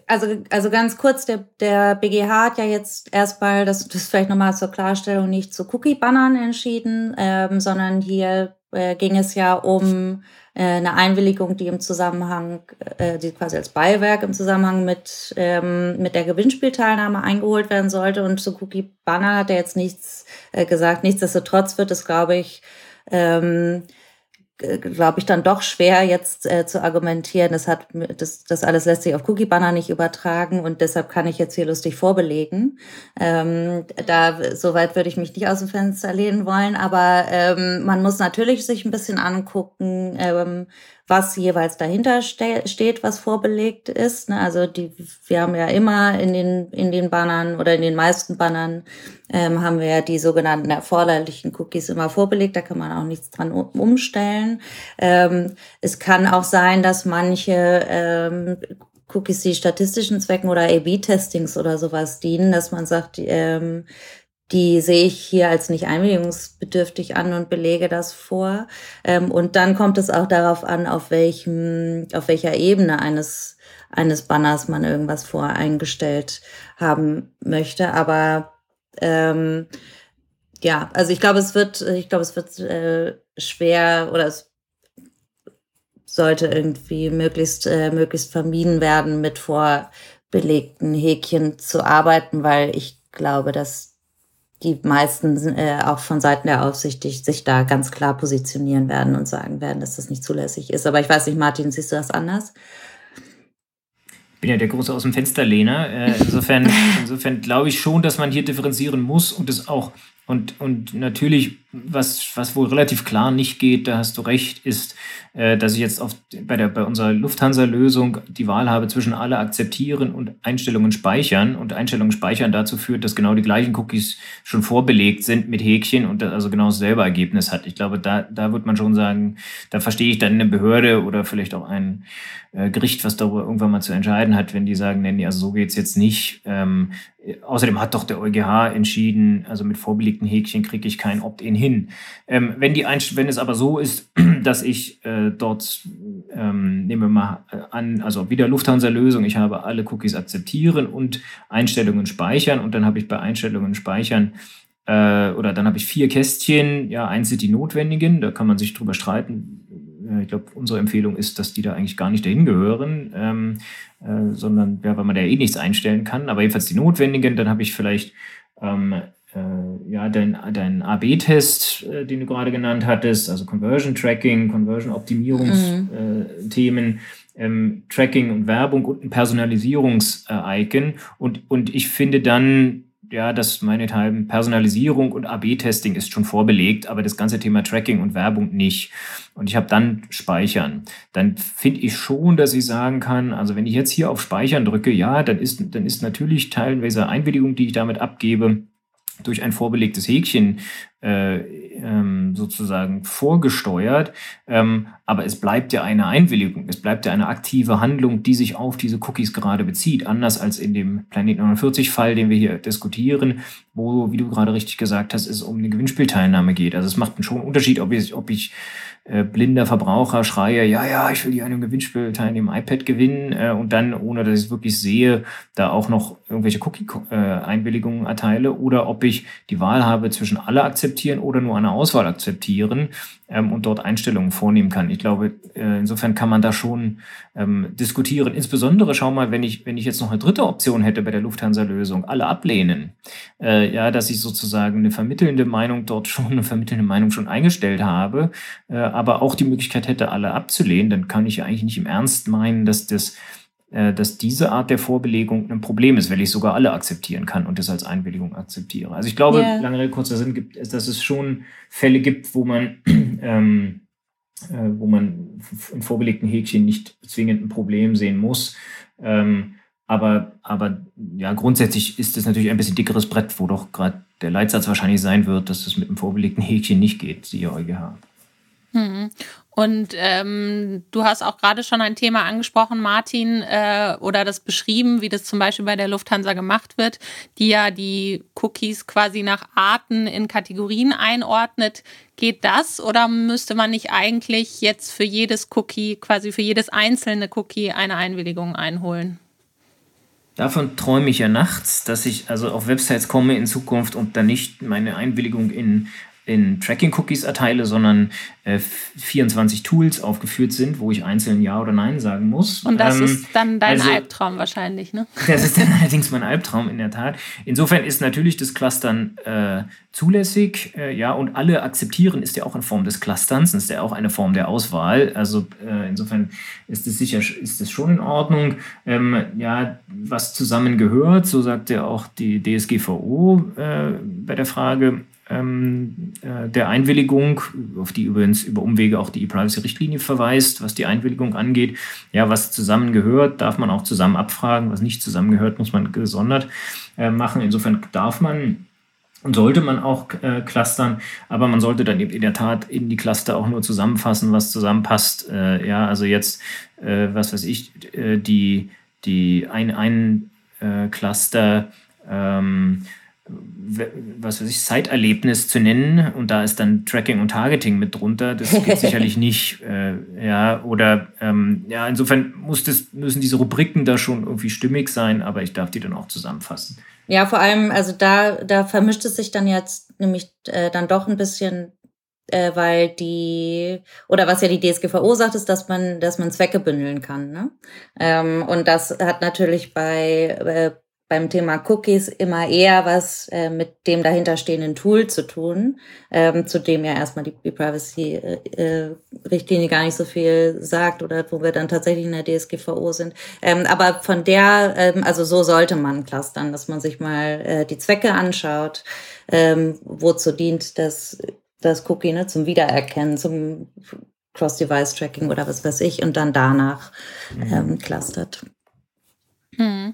Also, also ganz kurz, der, der BGH hat ja jetzt erstmal, das, das vielleicht nochmal zur Klarstellung, nicht zu Cookie-Bannern entschieden, ähm, sondern hier äh, ging es ja um äh, eine Einwilligung, die im Zusammenhang, äh, die quasi als Beiwerk im Zusammenhang mit, ähm, mit der Gewinnspielteilnahme eingeholt werden sollte. Und zu Cookie-Banner hat er jetzt nichts äh, gesagt. Nichtsdestotrotz wird es, glaube ich, ähm, glaube ich, dann doch schwer jetzt äh, zu argumentieren, das hat das, das alles lässt sich auf Cookie-Banner nicht übertragen und deshalb kann ich jetzt hier lustig vorbelegen. Ähm, da soweit würde ich mich nicht aus dem Fenster lehnen wollen, aber ähm, man muss natürlich sich ein bisschen angucken, ähm, was jeweils dahinter ste steht, was vorbelegt ist. Ne? Also die, wir haben ja immer in den, in den Bannern oder in den meisten Bannern ähm, haben wir ja die sogenannten erforderlichen Cookies immer vorbelegt. Da kann man auch nichts dran umstellen. Ähm, es kann auch sein, dass manche ähm, Cookies, die statistischen Zwecken oder A-B-Testings oder sowas dienen, dass man sagt, ähm, die sehe ich hier als nicht einwilligungsbedürftig an und belege das vor. Ähm, und dann kommt es auch darauf an, auf welchem, auf welcher Ebene eines, eines Banners man irgendwas voreingestellt haben möchte. Aber ähm, ja, also ich glaube, es wird, ich glaube, es wird äh, schwer oder es sollte irgendwie möglichst, äh, möglichst vermieden werden, mit vorbelegten Häkchen zu arbeiten, weil ich glaube, dass die meisten äh, auch von Seiten der Aufsicht die sich da ganz klar positionieren werden und sagen werden, dass das nicht zulässig ist. Aber ich weiß nicht, Martin, siehst du das anders? Ich bin ja der große aus dem Fensterlehner. Äh, insofern, [laughs] insofern glaube ich schon, dass man hier differenzieren muss und es auch und, und natürlich, was, was wohl relativ klar nicht geht, da hast du recht, ist, äh, dass ich jetzt auf, bei, der, bei unserer Lufthansa-Lösung die Wahl habe zwischen alle akzeptieren und Einstellungen speichern. Und Einstellungen speichern dazu führt, dass genau die gleichen Cookies schon vorbelegt sind mit Häkchen und das also genau dasselbe Ergebnis hat. Ich glaube, da, da wird man schon sagen, da verstehe ich dann eine Behörde oder vielleicht auch ein äh, Gericht, was darüber irgendwann mal zu entscheiden hat, wenn die sagen, nee, also so geht's jetzt nicht. Ähm, Außerdem hat doch der EuGH entschieden, also mit vorbelegten Häkchen kriege ich kein Opt-in hin. Ähm, wenn, die wenn es aber so ist, [clears throat] dass ich äh, dort, ähm, nehmen wir mal äh, an, also wieder Lufthansa-Lösung, ich habe alle Cookies akzeptieren und Einstellungen speichern und dann habe ich bei Einstellungen speichern äh, oder dann habe ich vier Kästchen, ja, eins sind die notwendigen, da kann man sich drüber streiten, ich glaube, unsere Empfehlung ist, dass die da eigentlich gar nicht dahin gehören, ähm, äh, sondern ja, weil man da eh nichts einstellen kann. Aber jedenfalls die notwendigen, dann habe ich vielleicht ähm, äh, ja, dein, dein AB-Test, äh, den du gerade genannt hattest, also Conversion Tracking, Conversion Optimierungsthemen. Mhm. Äh, ähm, Tracking und Werbung und ein Personalisierungs-Icon. Und, und ich finde dann ja, das meinethalben Personalisierung und AB-Testing ist schon vorbelegt, aber das ganze Thema Tracking und Werbung nicht. Und ich habe dann Speichern. Dann finde ich schon, dass ich sagen kann, also wenn ich jetzt hier auf Speichern drücke, ja, dann ist, dann ist natürlich teilweise Einwilligung, die ich damit abgebe, durch ein vorbelegtes Häkchen äh, ähm, sozusagen vorgesteuert. Ähm, aber es bleibt ja eine Einwilligung, es bleibt ja eine aktive Handlung, die sich auf diese Cookies gerade bezieht. Anders als in dem Planet 49-Fall, den wir hier diskutieren, wo, wie du gerade richtig gesagt hast, es um eine Gewinnspielteilnahme geht. Also es macht schon einen Unterschied, ob ich, ob ich äh, blinder Verbraucher schreie, ja, ja, ich will hier an einem Gewinnspiel teilnehmen, iPad gewinnen äh, und dann, ohne dass ich es wirklich sehe, da auch noch irgendwelche Cookie-Einwilligungen erteile oder ob ich die Wahl habe zwischen alle akzeptieren oder nur eine Auswahl akzeptieren ähm, und dort Einstellungen vornehmen kann. Ich glaube, äh, insofern kann man da schon ähm, diskutieren. Insbesondere schau mal, wenn ich, wenn ich jetzt noch eine dritte Option hätte bei der Lufthansa-Lösung, alle ablehnen, äh, ja, dass ich sozusagen eine vermittelnde Meinung dort schon, eine vermittelnde Meinung schon eingestellt habe, äh, aber auch die Möglichkeit hätte, alle abzulehnen, dann kann ich ja eigentlich nicht im Ernst meinen, dass das dass diese Art der Vorbelegung ein Problem ist, weil ich sogar alle akzeptieren kann und das als Einwilligung akzeptiere. Also ich glaube, yeah. lange Rede, kurzer Sinn, gibt, dass es schon Fälle gibt, wo man, [clears throat] ähm, äh, wo man in vorbelegten Häkchen nicht zwingend ein Problem sehen muss. Ähm, aber, aber ja, grundsätzlich ist es natürlich ein bisschen dickeres Brett, wo doch gerade der Leitsatz wahrscheinlich sein wird, dass es mit einem vorbelegten Häkchen nicht geht, siehe EuGH. Mhm. Und ähm, du hast auch gerade schon ein Thema angesprochen, Martin, äh, oder das beschrieben, wie das zum Beispiel bei der Lufthansa gemacht wird, die ja die Cookies quasi nach Arten in Kategorien einordnet. Geht das oder müsste man nicht eigentlich jetzt für jedes Cookie, quasi für jedes einzelne Cookie eine Einwilligung einholen? Davon träume ich ja nachts, dass ich also auf Websites komme in Zukunft und dann nicht meine Einwilligung in in Tracking-Cookies erteile, sondern äh, 24 Tools aufgeführt sind, wo ich einzeln Ja oder Nein sagen muss. Und das ähm, ist dann dein also, Albtraum wahrscheinlich, ne? [laughs] Das ist dann allerdings mein Albtraum in der Tat. Insofern ist natürlich das Clustern äh, zulässig, äh, ja, und alle akzeptieren ist ja auch eine Form des Clusterns, ist ja auch eine Form der Auswahl. Also äh, insofern ist es sicher, ist es schon in Ordnung. Ähm, ja, was zusammengehört, so sagt ja auch die DSGVO äh, bei der Frage, ähm, äh, der Einwilligung, auf die übrigens über Umwege auch die E-Privacy-Richtlinie verweist, was die Einwilligung angeht. Ja, was zusammengehört, darf man auch zusammen abfragen. Was nicht zusammengehört, muss man gesondert äh, machen. Insofern darf man und sollte man auch äh, clustern, aber man sollte dann eben in der Tat in die Cluster auch nur zusammenfassen, was zusammenpasst. Äh, ja, also jetzt, äh, was weiß ich, äh, die, die ein, ein äh, Cluster ähm, was weiß ich, Zeiterlebnis zu nennen und da ist dann Tracking und Targeting mit drunter, das geht [laughs] sicherlich nicht. Äh, ja, oder ähm, ja, insofern muss das, müssen diese Rubriken da schon irgendwie stimmig sein, aber ich darf die dann auch zusammenfassen. Ja, vor allem, also da, da vermischt es sich dann jetzt nämlich äh, dann doch ein bisschen äh, weil die oder was ja die DSGVO sagt, ist, dass man, dass man Zwecke bündeln kann. Ne? Ähm, und das hat natürlich bei äh, beim Thema Cookies immer eher was äh, mit dem dahinterstehenden Tool zu tun, ähm, zu dem ja erstmal die, die Privacy-Richtlinie äh, gar nicht so viel sagt oder wo wir dann tatsächlich in der DSGVO sind. Ähm, aber von der, ähm, also so sollte man clustern, dass man sich mal äh, die Zwecke anschaut, ähm, wozu dient das, das Cookie ne, zum Wiedererkennen, zum Cross-Device-Tracking oder was weiß ich und dann danach mhm. ähm, clustert. Mhm.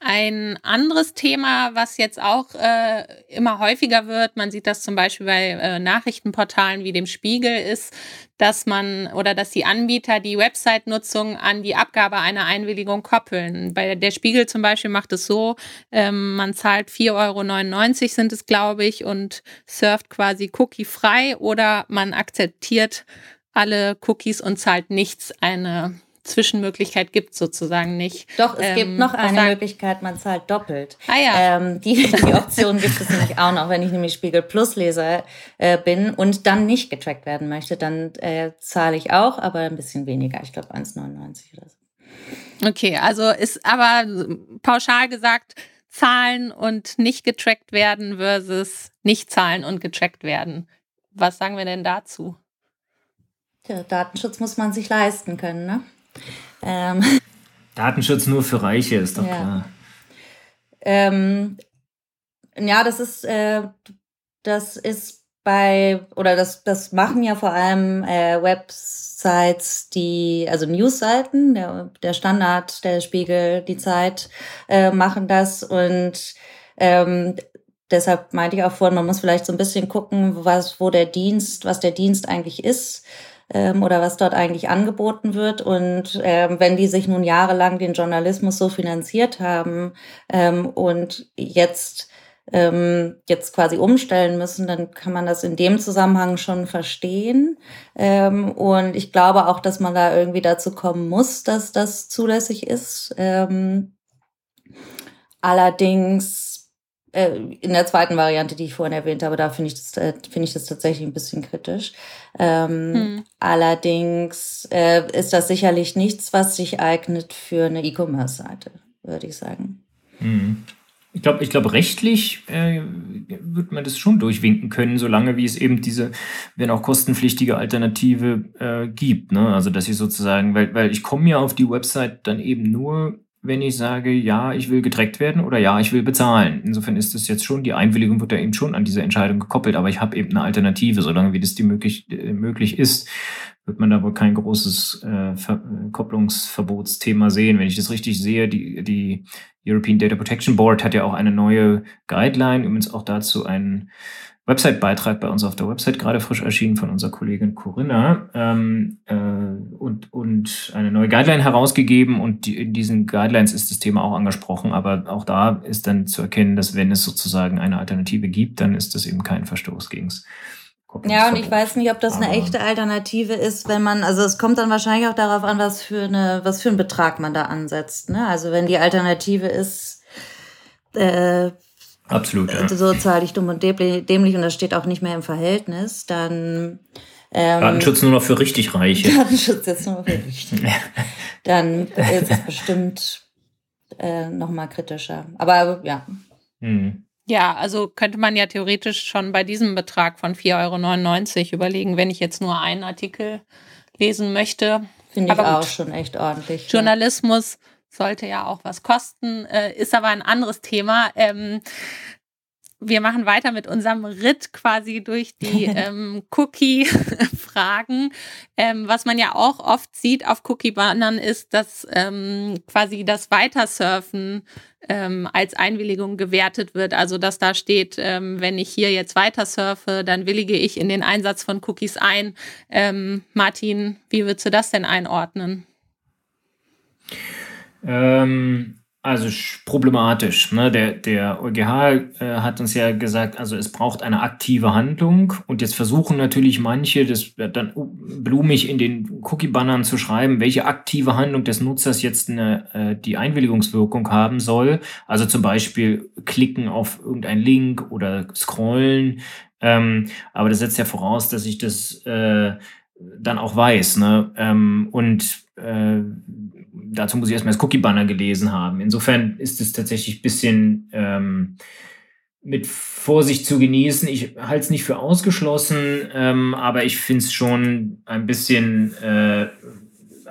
Ein anderes Thema, was jetzt auch äh, immer häufiger wird, man sieht das zum Beispiel bei äh, Nachrichtenportalen wie dem Spiegel, ist, dass man oder dass die Anbieter die Website-Nutzung an die Abgabe einer Einwilligung koppeln. Bei der Spiegel zum Beispiel macht es so, ähm, man zahlt 4,99 Euro sind es, glaube ich, und surft quasi cookie-frei oder man akzeptiert alle Cookies und zahlt nichts eine Zwischenmöglichkeit gibt sozusagen nicht. Doch, es ähm, gibt noch eine Möglichkeit, man zahlt doppelt. Ah ja. Ähm, die, die Option gibt es nämlich auch noch, wenn ich nämlich Spiegel Plus Leser äh, bin und dann nicht getrackt werden möchte, dann äh, zahle ich auch, aber ein bisschen weniger. Ich glaube 1,99 oder so. Okay, also ist aber pauschal gesagt, zahlen und nicht getrackt werden versus nicht zahlen und getrackt werden. Was sagen wir denn dazu? Der Datenschutz muss man sich leisten können, ne? Ähm, Datenschutz nur für Reiche, ist doch ja. klar. Ähm, ja, das ist, äh, das ist bei, oder das, das machen ja vor allem äh, Websites, die, also Newsseiten, der, der Standard, der Spiegel, die Zeit äh, machen das und ähm, deshalb meinte ich auch vorhin, man muss vielleicht so ein bisschen gucken, was, wo der Dienst, was der Dienst eigentlich ist ähm, oder was dort eigentlich angeboten wird. Und ähm, wenn die sich nun jahrelang den Journalismus so finanziert haben ähm, und jetzt ähm, jetzt quasi umstellen müssen, dann kann man das in dem Zusammenhang schon verstehen. Ähm, und ich glaube auch, dass man da irgendwie dazu kommen muss, dass das zulässig ist. Ähm, allerdings in der zweiten Variante, die ich vorhin erwähnt habe, da finde ich, das, äh, finde ich das tatsächlich ein bisschen kritisch. Ähm, hm. Allerdings äh, ist das sicherlich nichts, was sich eignet für eine E-Commerce-Seite, würde ich sagen. Hm. Ich glaube, ich glaube, rechtlich äh, wird man das schon durchwinken können, solange wie es eben diese, wenn auch kostenpflichtige Alternative äh, gibt. Ne? Also dass ich sozusagen, weil, weil ich komme ja auf die Website dann eben nur wenn ich sage, ja, ich will getrackt werden oder ja, ich will bezahlen. Insofern ist es jetzt schon, die Einwilligung wird ja eben schon an diese Entscheidung gekoppelt, aber ich habe eben eine Alternative, solange wie das die möglich, äh, möglich ist, wird man da wohl kein großes äh, Ver Kopplungsverbotsthema sehen. Wenn ich das richtig sehe, die, die European Data Protection Board hat ja auch eine neue Guideline, übrigens auch dazu einen Website-Beitrag bei uns auf der Website gerade frisch erschienen von unserer Kollegin Corinna ähm, äh, und, und eine neue Guideline herausgegeben und die, in diesen Guidelines ist das Thema auch angesprochen, aber auch da ist dann zu erkennen, dass wenn es sozusagen eine Alternative gibt, dann ist das eben kein Verstoß gegen es. Ja, und ich weiß nicht, ob das eine echte Alternative ist, wenn man, also es kommt dann wahrscheinlich auch darauf an, was für eine, was für einen Betrag man da ansetzt. Ne? Also wenn die Alternative ist, äh, Absolut. Ja. So zahle ich dumm und dämlich und das steht auch nicht mehr im Verhältnis, dann ähm, Datenschutz nur noch für richtig Reiche. Datenschutz jetzt nur noch für richtig. Dann ist es bestimmt äh, noch mal kritischer. Aber ja. Hm. Ja, also könnte man ja theoretisch schon bei diesem Betrag von 4,99 Euro überlegen, wenn ich jetzt nur einen Artikel lesen möchte. Finde ich aber auch schon echt ordentlich. Journalismus ja. Sollte ja auch was kosten, äh, ist aber ein anderes Thema. Ähm, wir machen weiter mit unserem Ritt quasi durch die [laughs] ähm, Cookie-Fragen. Ähm, was man ja auch oft sieht auf Cookie-Bannern ist, dass ähm, quasi das Weitersurfen ähm, als Einwilligung gewertet wird. Also dass da steht, ähm, wenn ich hier jetzt weitersurfe, dann willige ich in den Einsatz von Cookies ein. Ähm, Martin, wie würdest du das denn einordnen? Ähm, also problematisch. Ne? Der, der EuGH äh, hat uns ja gesagt, also es braucht eine aktive Handlung und jetzt versuchen natürlich manche, das dann blumig in den Cookie-Bannern zu schreiben, welche aktive Handlung des Nutzers jetzt eine, äh, die Einwilligungswirkung haben soll. Also zum Beispiel klicken auf irgendeinen Link oder scrollen. Ähm, aber das setzt ja voraus, dass ich das äh, dann auch weiß. Ne? Ähm, und äh, dazu muss ich erstmal das Cookie-Banner gelesen haben. Insofern ist es tatsächlich ein bisschen ähm, mit Vorsicht zu genießen. Ich halte es nicht für ausgeschlossen, ähm, aber ich finde es schon ein bisschen äh,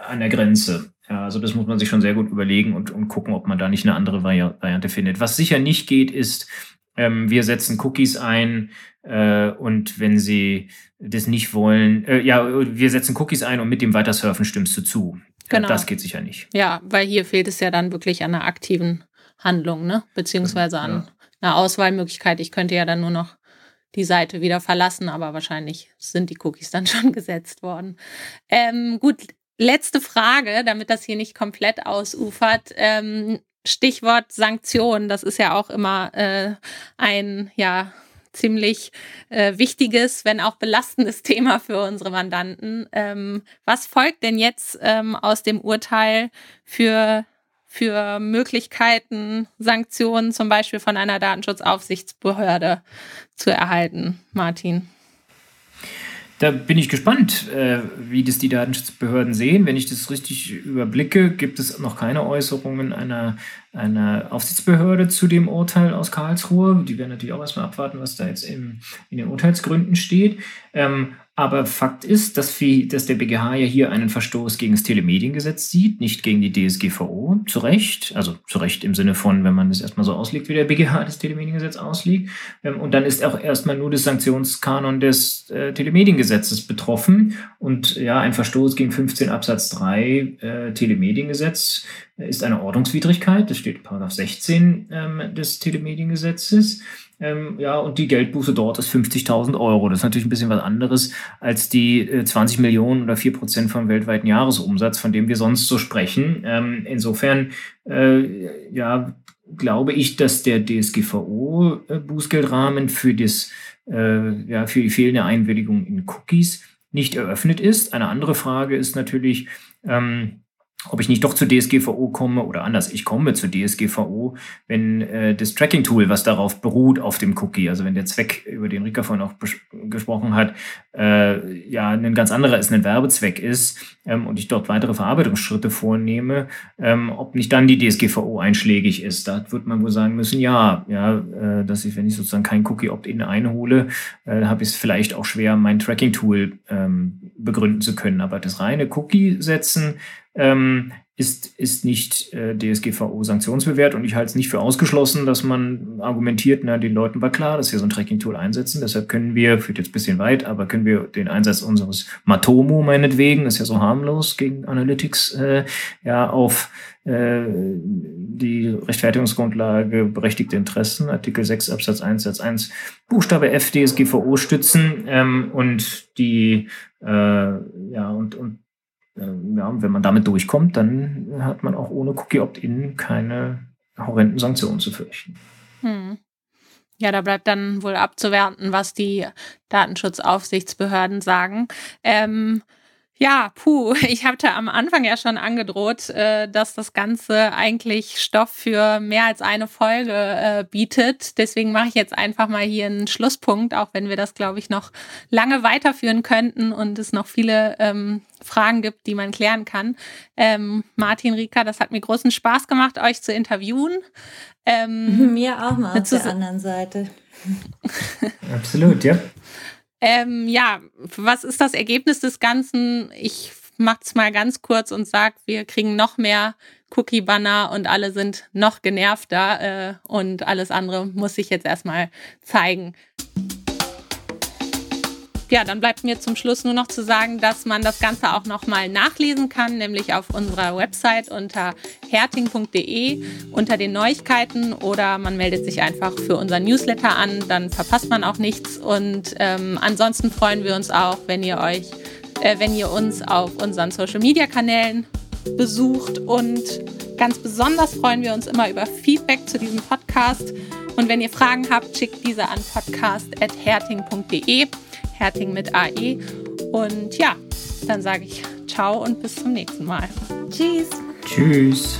an der Grenze. Ja, also das muss man sich schon sehr gut überlegen und, und gucken, ob man da nicht eine andere Vari Variante findet. Was sicher nicht geht, ist, ähm, wir setzen Cookies ein äh, und wenn sie das nicht wollen, äh, ja, wir setzen Cookies ein und mit dem Weitersurfen stimmst du zu. Genau. Das geht sicher nicht. Ja, weil hier fehlt es ja dann wirklich an einer aktiven Handlung, ne? Beziehungsweise an ja. einer Auswahlmöglichkeit. Ich könnte ja dann nur noch die Seite wieder verlassen, aber wahrscheinlich sind die Cookies dann [laughs] schon gesetzt worden. Ähm, gut, letzte Frage, damit das hier nicht komplett ausufert. Ähm, Stichwort Sanktionen, das ist ja auch immer äh, ein, ja, ziemlich äh, wichtiges, wenn auch belastendes [laughs] Thema für unsere Mandanten. Ähm, was folgt denn jetzt ähm, aus dem Urteil für, für Möglichkeiten, Sanktionen zum Beispiel von einer Datenschutzaufsichtsbehörde zu erhalten, Martin? Da bin ich gespannt, äh, wie das die Datenschutzbehörden sehen. Wenn ich das richtig überblicke, gibt es noch keine Äußerungen einer, einer Aufsichtsbehörde zu dem Urteil aus Karlsruhe. Die werden natürlich auch erstmal abwarten, was da jetzt im, in den Urteilsgründen steht. Ähm, aber Fakt ist, dass, dass der BGH ja hier einen Verstoß gegen das Telemediengesetz sieht, nicht gegen die DSGVO, zu Recht. Also zu Recht im Sinne von, wenn man das erstmal so auslegt, wie der BGH das Telemediengesetz auslegt. Ähm, und dann ist auch erstmal nur das Sanktionskanon des äh, Telemediengesetzes betroffen. Und ja, ein Verstoß gegen 15 Absatz 3 äh, Telemediengesetz ist eine Ordnungswidrigkeit. Das steht in Paragraph 16 ähm, des Telemediengesetzes. Ähm, ja, und die Geldbuße dort ist 50.000 Euro. Das ist natürlich ein bisschen was anderes als die äh, 20 Millionen oder 4 Prozent vom weltweiten Jahresumsatz, von dem wir sonst so sprechen. Ähm, insofern, äh, ja, glaube ich, dass der DSGVO-Bußgeldrahmen für das, äh, ja, für die fehlende Einwilligung in Cookies nicht eröffnet ist. Eine andere Frage ist natürlich, ähm, ob ich nicht doch zur DSGVO komme oder anders, ich komme zur DSGVO, wenn äh, das Tracking-Tool, was darauf beruht, auf dem Cookie, also wenn der Zweck, über den Rika vorhin auch gesprochen hat, äh, ja, ein ganz anderer ist, ein Werbezweck ist ähm, und ich dort weitere Verarbeitungsschritte vornehme, ähm, ob nicht dann die DSGVO einschlägig ist. Da wird man wohl sagen müssen, ja, ja, äh, dass ich, wenn ich sozusagen kein Cookie-Opt-in einhole, äh, habe ich es vielleicht auch schwer, mein Tracking-Tool ähm, begründen zu können. Aber das reine Cookie-Setzen, ähm, ist, ist nicht äh, DSGVO sanktionsbewährt und ich halte es nicht für ausgeschlossen, dass man argumentiert, na, den Leuten war klar, dass wir so ein Tracking-Tool einsetzen. Deshalb können wir, führt jetzt ein bisschen weit, aber können wir den Einsatz unseres Matomo meinetwegen, ist ja so harmlos gegen Analytics, äh, ja, auf äh, die Rechtfertigungsgrundlage berechtigte Interessen, Artikel 6 Absatz 1 Satz 1 Buchstabe F DSGVO stützen ähm, und die äh, ja und, und ja, wenn man damit durchkommt, dann hat man auch ohne Cookie Opt-in keine horrenden Sanktionen zu fürchten. Hm. Ja, da bleibt dann wohl abzuwerten, was die Datenschutzaufsichtsbehörden sagen. Ähm, Ja, puh, [laughs] ich hatte am Anfang ja schon angedroht, äh, dass das Ganze eigentlich Stoff für mehr als eine Folge äh, bietet. Deswegen mache ich jetzt einfach mal hier einen Schlusspunkt, auch wenn wir das, glaube ich, noch lange weiterführen könnten und es noch viele ähm, Fragen gibt, die man klären kann. Ähm, Martin, Rika, das hat mir großen Spaß gemacht, euch zu interviewen. Ähm, [laughs] mir auch mal auf der anderen Seite. [laughs] Absolut, ja. Ähm, ja, was ist das Ergebnis des Ganzen? Ich mach's mal ganz kurz und sag, wir kriegen noch mehr Cookie-Banner und alle sind noch genervter äh, und alles andere muss sich jetzt erstmal zeigen ja, dann bleibt mir zum Schluss nur noch zu sagen, dass man das Ganze auch nochmal nachlesen kann, nämlich auf unserer Website unter herting.de unter den Neuigkeiten oder man meldet sich einfach für unser Newsletter an, dann verpasst man auch nichts. Und ähm, ansonsten freuen wir uns auch, wenn ihr euch, äh, wenn ihr uns auf unseren Social Media Kanälen besucht und ganz besonders freuen wir uns immer über Feedback zu diesem Podcast. Und wenn ihr Fragen habt, schickt diese an podcast.herting.de. Herting mit AE. Und ja, dann sage ich ciao und bis zum nächsten Mal. Tschüss. Tschüss.